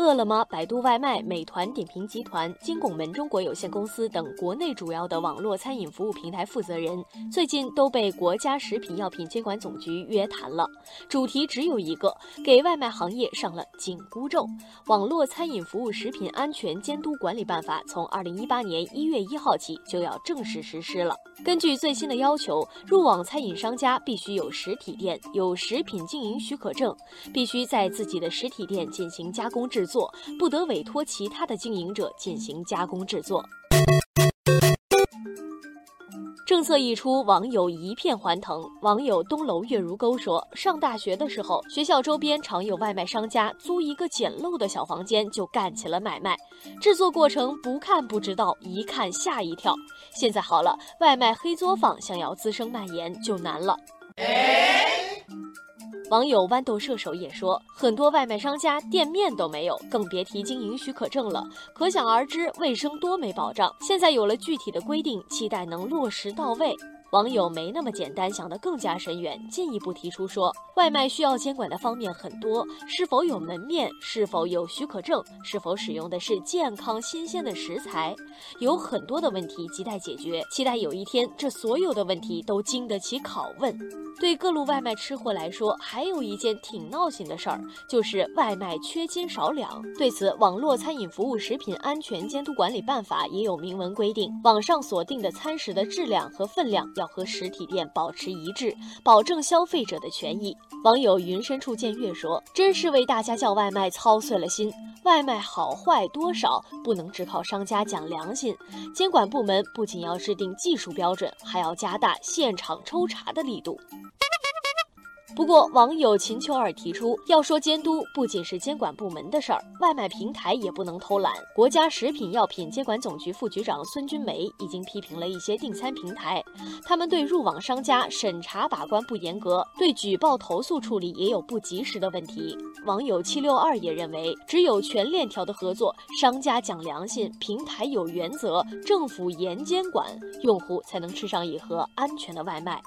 饿了么、百度外卖、美团点评集团、金拱门中国有限公司等国内主要的网络餐饮服务平台负责人，最近都被国家食品药品监管总局约谈了，主题只有一个：给外卖行业上了紧箍咒。网络餐饮服务食品安全监督管理办法从二零一八年一月一号起就要正式实施了。根据最新的要求，入网餐饮商家必须有实体店，有食品经营许可证，必须在自己的实体店进行加工制，做不得委托其他的经营者进行加工制作。政策一出，网友一片欢腾。网友东楼月如钩说：“上大学的时候，学校周边常有外卖商家租一个简陋的小房间就干起了买卖，制作过程不看不知道，一看吓一跳。现在好了，外卖黑作坊想要滋生蔓延就难了。”网友豌豆射手也说，很多外卖商家店面都没有，更别提经营许可证了。可想而知，卫生多没保障。现在有了具体的规定，期待能落实到位。网友没那么简单，想得更加深远，进一步提出说，外卖需要监管的方面很多，是否有门面，是否有许可证，是否使用的是健康新鲜的食材，有很多的问题亟待解决。期待有一天，这所有的问题都经得起拷问。对各路外卖吃货来说，还有一件挺闹心的事儿，就是外卖缺斤少两。对此，网络餐饮服务食品安全监督管理办法也有明文规定，网上锁定的餐食的质量和分量。要和实体店保持一致，保证消费者的权益。网友云深处见月说：“真是为大家叫外卖操碎了心，外卖好坏多少不能只靠商家讲良心，监管部门不仅要制定技术标准，还要加大现场抽查的力度。”不过，网友秦秋二提出，要说监督，不仅是监管部门的事儿，外卖平台也不能偷懒。国家食品药品监管总局副局长孙军梅已经批评了一些订餐平台，他们对入网商家审查把关不严格，对举报投诉处理也有不及时的问题。网友七六二也认为，只有全链条的合作，商家讲良心，平台有原则，政府严监管，用户才能吃上一盒安全的外卖。